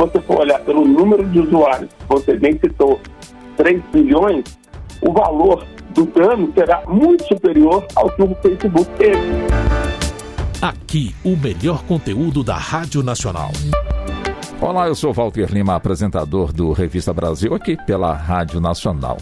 você for olhar pelo número de usuários, você bem citou 3 bilhões, o valor do dano será muito superior ao que o Facebook teve. Aqui, o melhor conteúdo da Rádio Nacional. Olá, eu sou Walter Lima, apresentador do Revista Brasil, aqui pela Rádio Nacional.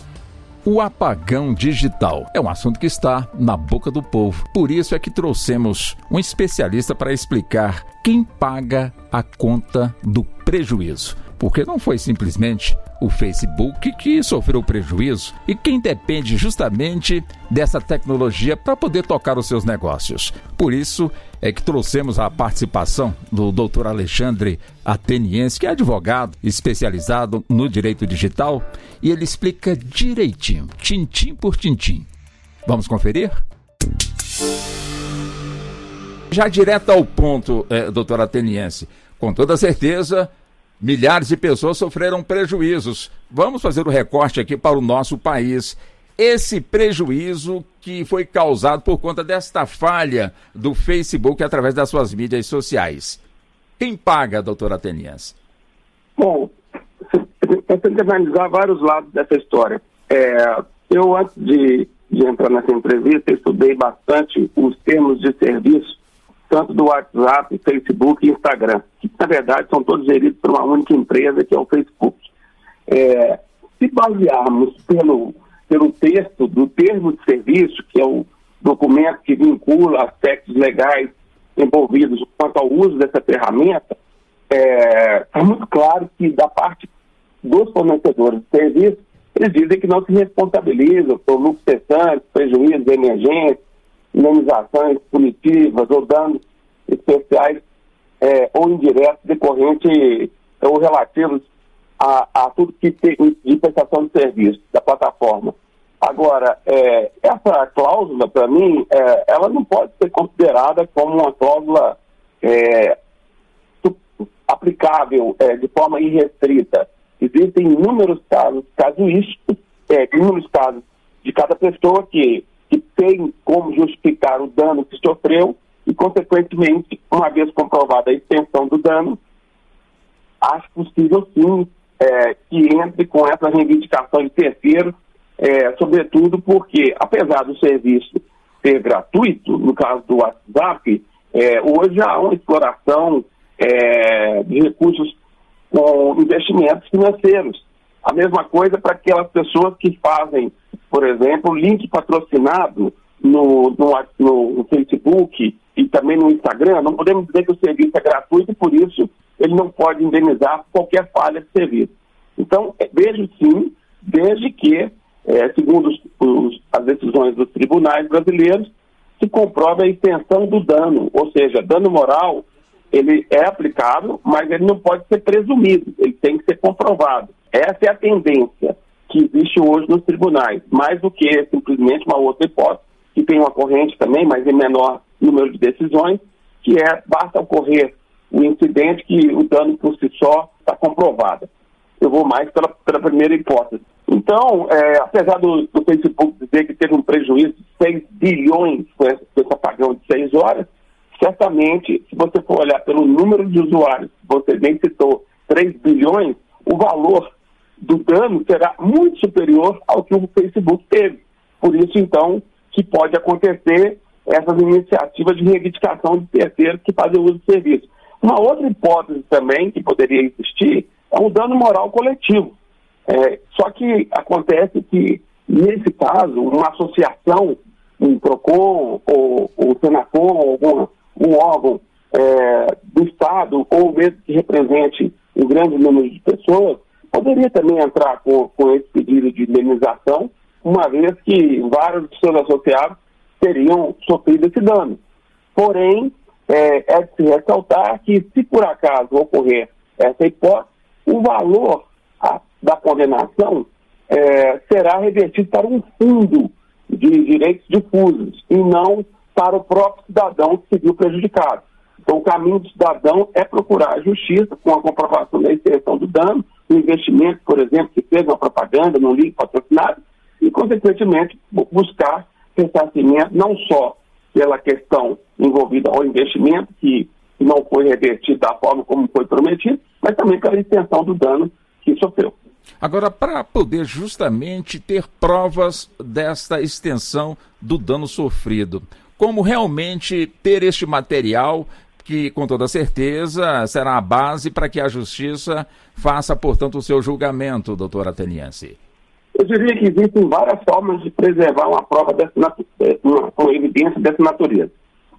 O apagão digital é um assunto que está na boca do povo. Por isso é que trouxemos um especialista para explicar quem paga a conta do prejuízo. Porque não foi simplesmente o Facebook que sofreu prejuízo e quem depende justamente dessa tecnologia para poder tocar os seus negócios. Por isso é que trouxemos a participação do Dr. Alexandre Ateniense, que é advogado especializado no direito digital, e ele explica direitinho, tintim por tintim. Vamos conferir? Já direto ao ponto, é, doutor Ateniense, com toda certeza, Milhares de pessoas sofreram prejuízos. Vamos fazer o recorte aqui para o nosso país. Esse prejuízo que foi causado por conta desta falha do Facebook através das suas mídias sociais. Quem paga, doutora Ateniense? Bom, você tem que analisar vários lados dessa história. É, eu, antes de, de entrar nessa entrevista, estudei bastante os termos de serviço tanto do WhatsApp, Facebook e Instagram, que na verdade são todos geridos por uma única empresa, que é o Facebook. É, se basearmos pelo, pelo texto do termo de serviço, que é o documento que vincula aspectos legais envolvidos quanto ao uso dessa ferramenta, é, é muito claro que da parte dos fornecedores de serviço, eles dizem que não se responsabilizam por lucros cessantes, prejuízos, emergências, indenizações punitivas ou danos especiais é, ou indiretos decorrentes ou relativos a, a tudo que tem de prestação de serviço da plataforma. Agora, é, essa cláusula, para mim, é, ela não pode ser considerada como uma cláusula é, aplicável é, de forma irrestrita. Existem inúmeros casos casuísticos, é, inúmeros casos de cada pessoa que que tem como justificar o dano que sofreu e, consequentemente, uma vez comprovada a extensão do dano, acho possível sim é, que entre com essa reivindicação de terceiro, é, sobretudo porque, apesar do serviço ser gratuito, no caso do WhatsApp, é, hoje há uma exploração é, de recursos com investimentos financeiros. A mesma coisa para aquelas pessoas que fazem por exemplo, link patrocinado no, no, no, Facebook e também no Instagram, não podemos dizer que o serviço é gratuito e por isso ele não pode indenizar qualquer falha de serviço. Então, é, vejo sim, desde que, é, segundo os, os, as decisões dos tribunais brasileiros, se comprove a extensão do dano, ou seja, dano moral, ele é aplicável, mas ele não pode ser presumido, ele tem que ser comprovado. Essa é a tendência que existe hoje nos tribunais, mais do que simplesmente uma outra hipótese, que tem uma corrente também, mas em menor número de decisões, que é basta ocorrer o incidente que o dano por si só está comprovado. Eu vou mais pela, pela primeira hipótese. Então, é, apesar do, do, Facebook dizer que teve um prejuízo de 6 bilhões com esse, com esse apagão de 6 horas, certamente, se você for olhar pelo número de usuários, você bem citou 3 bilhões, o valor do dano será muito superior ao que o Facebook teve. Por isso, então, que pode acontecer essas iniciativas de reivindicação de terceiros que fazem uso do serviço. Uma outra hipótese também que poderia existir é um dano moral coletivo. É, só que acontece que, nesse caso, uma associação, um PROCON ou o Senacom, algum um órgão é, do Estado, ou mesmo que represente um grande número de pessoas, poderia também entrar com, com esse pedido de indenização, uma vez que vários de seus associados teriam sofrido esse dano. Porém, é, é de se ressaltar que, se por acaso ocorrer essa hipótese, o valor a, da condenação é, será revertido para um fundo de direitos difusos e não para o próprio cidadão que se viu prejudicado. Então, o caminho do cidadão é procurar a justiça com a comprovação da extensão do dano, o investimento, por exemplo, que fez uma propaganda num link patrocinado, e, consequentemente, buscar ressarcimento não só pela questão envolvida ao investimento, que não foi revertido da forma como foi prometido, mas também pela extensão do dano que sofreu. Agora, para poder justamente ter provas desta extensão do dano sofrido, como realmente ter este material que, com toda certeza, será a base para que a justiça faça, portanto, o seu julgamento, doutor Ateniense? Eu diria que existem várias formas de preservar uma prova dessa eh, uma, uma evidência dessa natureza.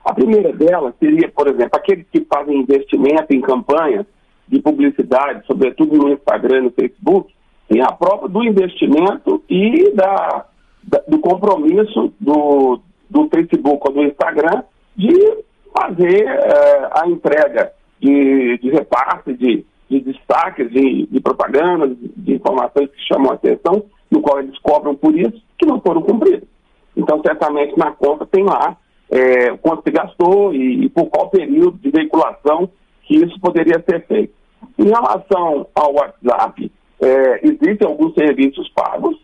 A primeira delas seria, por exemplo, aqueles que fazem investimento em campanhas de publicidade, sobretudo no Instagram e no Facebook, tem a prova do investimento e da, da, do compromisso do, do Facebook ou do Instagram de fazer uh, a entrega de, de repasse, de, de destaques, de, de propaganda, de, de informações que chamam a atenção, no qual eles cobram por isso, que não foram cumpridas. Então, certamente na conta tem lá é, quanto se gastou e, e, por qual período de veiculação que isso poderia ser feito. Em relação ao WhatsApp, é, existem alguns serviços pagos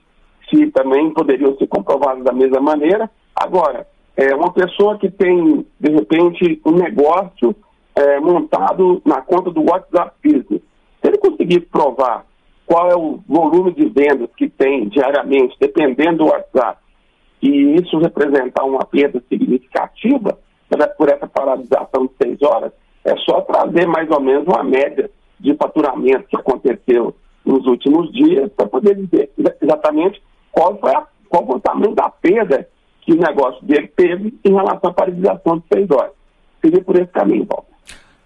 que também poderiam ser comprovados da mesma maneira. Agora, é, uma pessoa que tem, de repente, um negócio é, montado na conta do WhatsApp Business, se ele conseguir provar qual é o volume de vendas que tem diariamente, dependendo do WhatsApp, e isso representar uma perda significativa por essa paralisação de seis horas, é só trazer mais ou menos uma média de faturamento que aconteceu nos últimos dias para poder dizer exatamente qual foi a, qual foi o tamanho da perda que o negócio dele teve em relação à paralisação de seis horas. Seria por esse caminho, Paulo.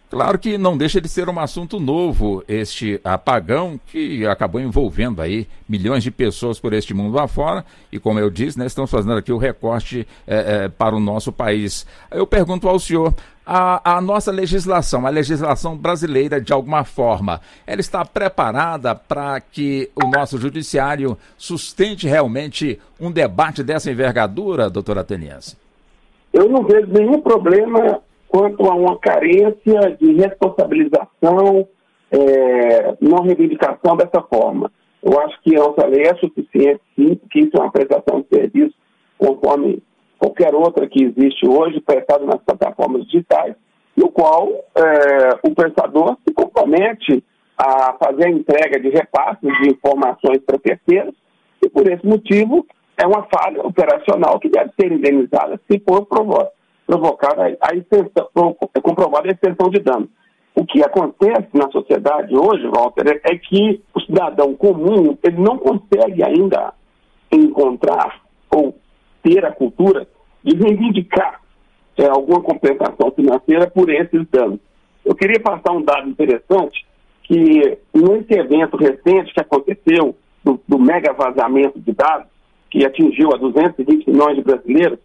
Claro que não deixa de ser um assunto novo este apagão que acabou envolvendo aí milhões de pessoas por este mundo afora e como eu disse, né, estamos fazendo aqui o recorte é, é, para o nosso país. Eu pergunto ao senhor, a, a, nossa legislação, a legislação brasileira de alguma forma, ela está preparada para que o nosso judiciário sustente realmente um debate dessa envergadura, doutora Ateniense? Eu não vejo nenhum problema quanto a uma carência de responsabilização, é, não reivindicação dessa forma. Eu acho que a nossa lei é suficiente, sim, porque isso é uma prestação de serviço conforme qualquer outra que existe hoje, prestada nas plataformas digitais, no qual é, o prestador se compromete a fazer a entrega de repasses de informações para terceiros, e por esse motivo é uma falha operacional que deve ser indenizada se for provocada a extensão, comprovada a extensão de dano. O que acontece na sociedade hoje, Walter, é que o cidadão comum ele não consegue ainda encontrar ou ter a cultura de reivindicar é, alguma compensação financeira por esses danos. Eu queria passar um dado interessante que nesse evento recente que aconteceu do, do mega vazamento de dados, que atingiu a 220 milhões de brasileiros,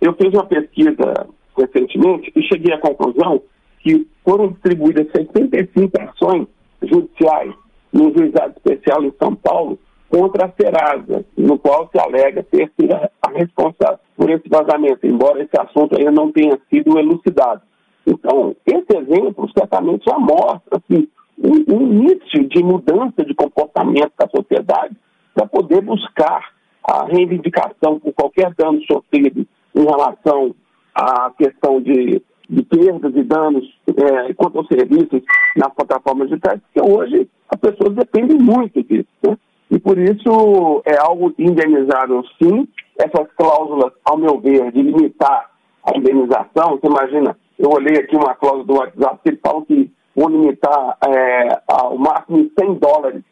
eu fiz uma pesquisa recentemente e cheguei à conclusão que foram distribuídas 65 ações judiciais no juizado especial em São Paulo contra a Serasa, no qual se alega ter sido a responsável por esse vazamento, embora esse assunto ainda não tenha sido elucidado. Então, esse exemplo certamente já mostra assim, um, um início de mudança de comportamento da sociedade para poder buscar a reivindicação por qualquer dano sofrido em relação à questão de, de perdas e danos é, quanto aos serviços nas plataformas digitais, porque hoje as pessoas dependem muito disso. Né? E por isso é algo indenizável sim. Essas cláusulas, ao meu ver, de limitar a indenização, você imagina, eu olhei aqui uma cláusula do WhatsApp que falam que vão limitar é, ao máximo em 100 dólares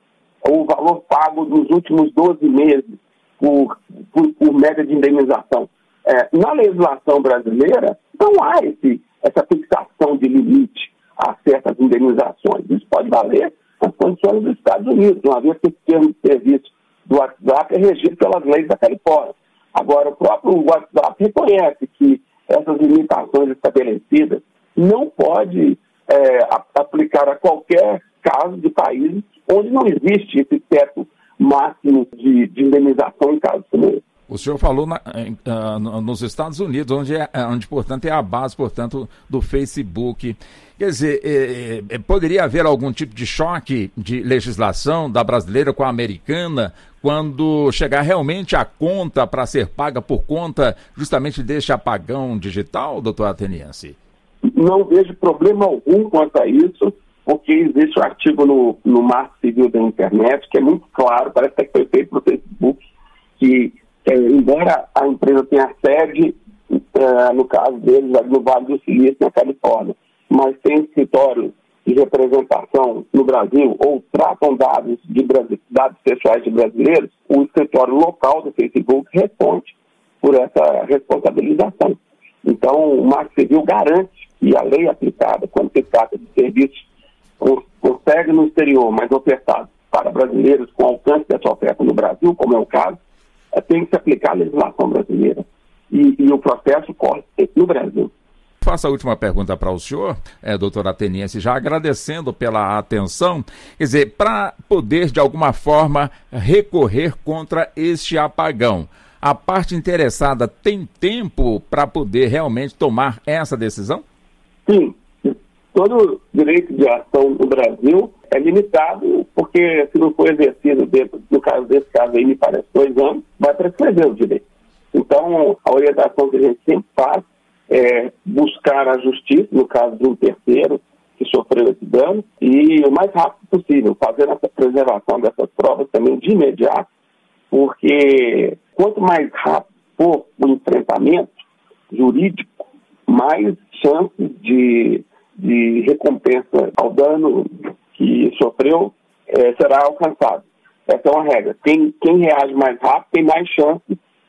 o valor pago nos últimos 12 meses por, por, por média de indenização. É, na legislação brasileira, não há esse, essa fixação de limite a certas indenizações. Isso pode valer condições dos Estados Unidos, uma vez que esse termo de serviço do WhatsApp é regido pelas leis da Califórnia. Agora, o próprio WhatsApp reconhece que essas limitações estabelecidas não pode é, aplicar a qualquer caso de países onde não existe esse teto máximo de, de indenização em casos como esse. O senhor falou na, uh, nos Estados Unidos, onde, é, onde, portanto, é a base, portanto, do Facebook. Quer dizer, eh, eh, poderia haver algum tipo de choque de legislação da brasileira com a americana quando chegar realmente a conta para ser paga por conta justamente deste apagão digital, doutor Ateniense? Não vejo problema algum quanto a isso. porque existe um artigo no, no Marco Civil da Internet que é muito claro, parece que foi feito no Facebook, que é, embora a empresa tenha sede, é, no caso deles, no Vale do Silício, na Califórnia, mas tem escritório de representação no Brasil ou tratam dados, de, dados pessoais de brasileiros, o escritório local do Facebook responde por essa responsabilização. Então, o Marco Civil garante que a lei aplicada, quando se trata de serviços consegue no exterior, mas ofertado para brasileiros com alcance dessa oferta no Brasil, como é o caso, tem que se aplicar a legislação brasileira. E, e o processo corre no Brasil. Faço a última pergunta para o senhor, é, doutor Ateniense, já agradecendo pela atenção. Quer dizer, para poder, de alguma forma, recorrer contra este apagão, a parte interessada tem tempo para poder realmente tomar essa decisão? Sim. Todo direito de ação no Brasil é limitado, porque se não for exercido dentro, no caso desse caso aí, me parece dois anos, vai prescrever o direito. Então, a orientação que a gente sempre faz é, buscar a justiça, no caso de um terceiro que sofreu esse dano, e o mais rápido possível, fazendo essa preservação dessas provas também de imediato, porque quanto mais rápido for o enfrentamento jurídico, mais chances de, de recompensa ao dano que sofreu é, será alcançado. Essa é uma regra. Quem, quem reage mais rápido tem mais chance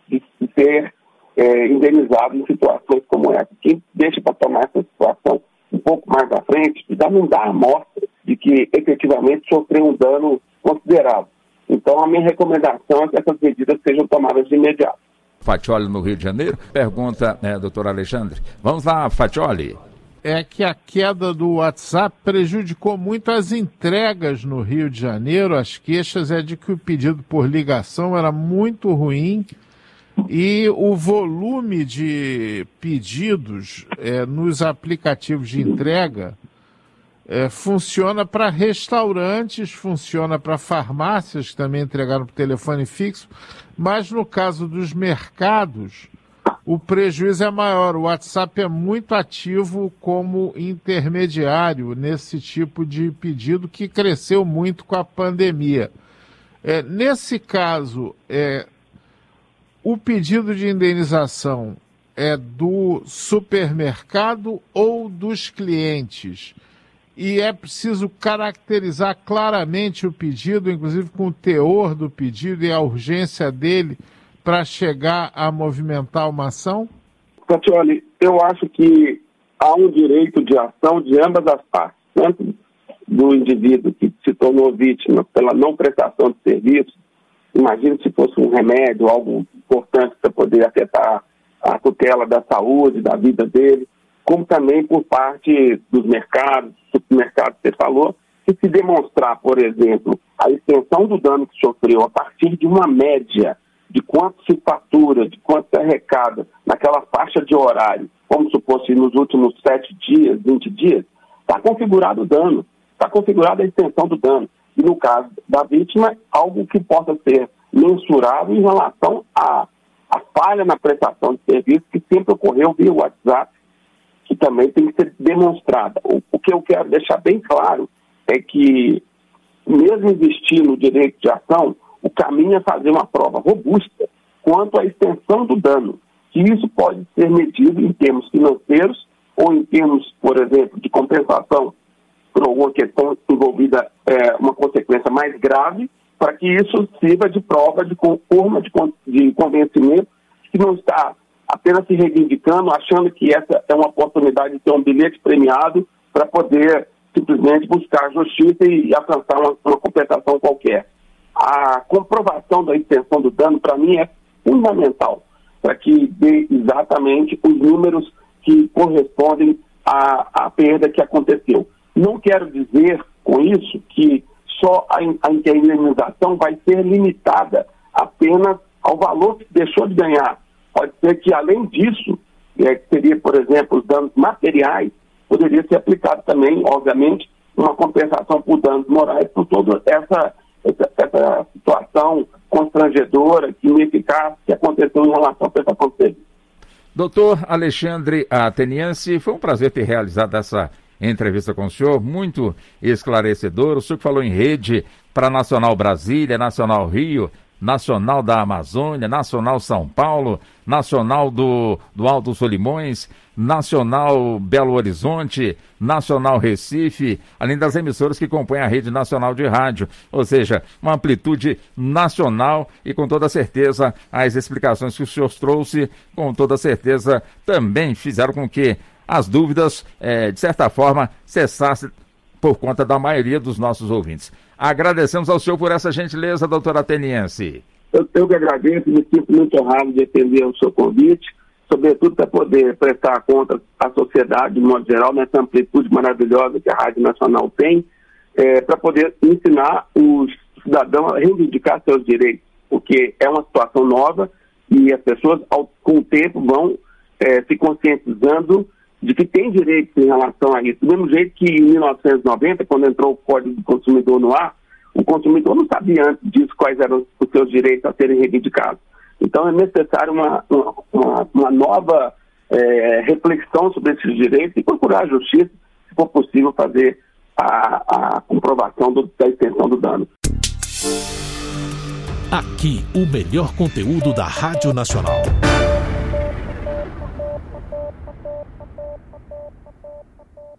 de, de ser é, indenizado em situações como essa. Quem deixa para tomar essa situação um pouco mais à frente, já não dá a mostra de que efetivamente sofreu um dano considerável. Então, a minha recomendação é que essas medidas sejam tomadas de imediato. Fatioli, no Rio de Janeiro. Pergunta, né, doutor Alexandre. Vamos lá, Fatioli. É que a queda do WhatsApp prejudicou muito as entregas no Rio de Janeiro. As queixas é de que o pedido por ligação era muito ruim e o volume de pedidos é, nos aplicativos de entrega é, funciona para restaurantes, funciona para farmácias que também entregaram por telefone fixo, mas no caso dos mercados, o prejuízo é maior. O WhatsApp é muito ativo como intermediário nesse tipo de pedido que cresceu muito com a pandemia. É, nesse caso, é, o pedido de indenização é do supermercado ou dos clientes? E é preciso caracterizar claramente o pedido, inclusive com o teor do pedido e a urgência dele, para chegar a movimentar uma ação? Tatioli, eu acho que há um direito de ação de ambas as partes, tanto do indivíduo que se tornou vítima pela não prestação de serviço, imagine se fosse um remédio, algo importante para poder afetar a tutela da saúde, da vida dele, como também por parte dos mercados, supermercados que você falou, que se demonstrar, por exemplo, a extensão do dano que sofreu a partir de uma média de quanto se fatura, de quanto se arrecada naquela faixa de horário, como supor nos últimos sete dias, 20 dias, está configurado o dano, está configurada a extensão do dano. E no caso da vítima, algo que possa ser mensurado em relação à, à falha na prestação de serviço que sempre ocorreu via WhatsApp, que também tem que ser demonstrada. O, o que eu quero deixar bem claro é que, mesmo existindo no direito de ação, o caminho é fazer uma prova robusta quanto à extensão do dano, que isso pode ser medido em termos financeiros ou em termos, por exemplo, de compensação por alguma questão envolvida, é, uma consequência mais grave, para que isso sirva de prova, de forma de, de convencimento, que não está apenas se reivindicando, achando que essa é uma oportunidade de ter um bilhete premiado para poder simplesmente buscar justiça e, alcançar uma, uma compensação qualquer. A comprovação da extensão do dano, para mim, é fundamental para que dê exatamente os números que correspondem à, à perda que aconteceu. Não quero dizer com isso que só a, a indenização vai ser limitada apenas ao valor que deixou de ganhar. Pode ser que, além disso, é, que seria, por exemplo, os danos materiais, poderia ser aplicado também, obviamente, uma compensação por danos morais por toda essa, essa, essa situação constrangedora, ineficaz que aconteceu em relação a essa Doutor Alexandre Ateniense, foi um prazer ter realizado essa entrevista com o senhor, muito esclarecedor. O senhor que falou em rede para Nacional Brasília, Nacional Rio, Nacional da Amazônia, Nacional São Paulo, Nacional do, do Alto Solimões, Nacional Belo Horizonte, Nacional Recife, além das emissoras que compõem a rede nacional de rádio, ou seja, uma amplitude nacional e com toda certeza as explicações que o senhor trouxe, com toda certeza também fizeram com que as dúvidas, eh, de certa forma, cessassem por conta da maioria dos nossos ouvintes. Agradecemos ao senhor por essa gentileza, doutora Ateniense. Eu, eu que agradeço, me sinto muito honrado de atender o seu convite, sobretudo para poder prestar conta à sociedade, de modo geral, nessa amplitude maravilhosa que a Rádio Nacional tem, é, para poder ensinar os cidadãos a reivindicar seus direitos, porque é uma situação nova e as pessoas, ao, com o tempo, vão é, se conscientizando de que tem direitos em relação a isso. Do mesmo jeito que em 1990, quando entrou o Código do Consumidor no ar, o consumidor não sabia antes disso quais eram os seus direitos a serem reivindicados. Então é necessário uma, uma, uma nova é, reflexão sobre esses direitos e procurar a justiça, se for possível, fazer a, a comprovação do, da extensão do dano. Aqui, o melhor conteúdo da Rádio Nacional.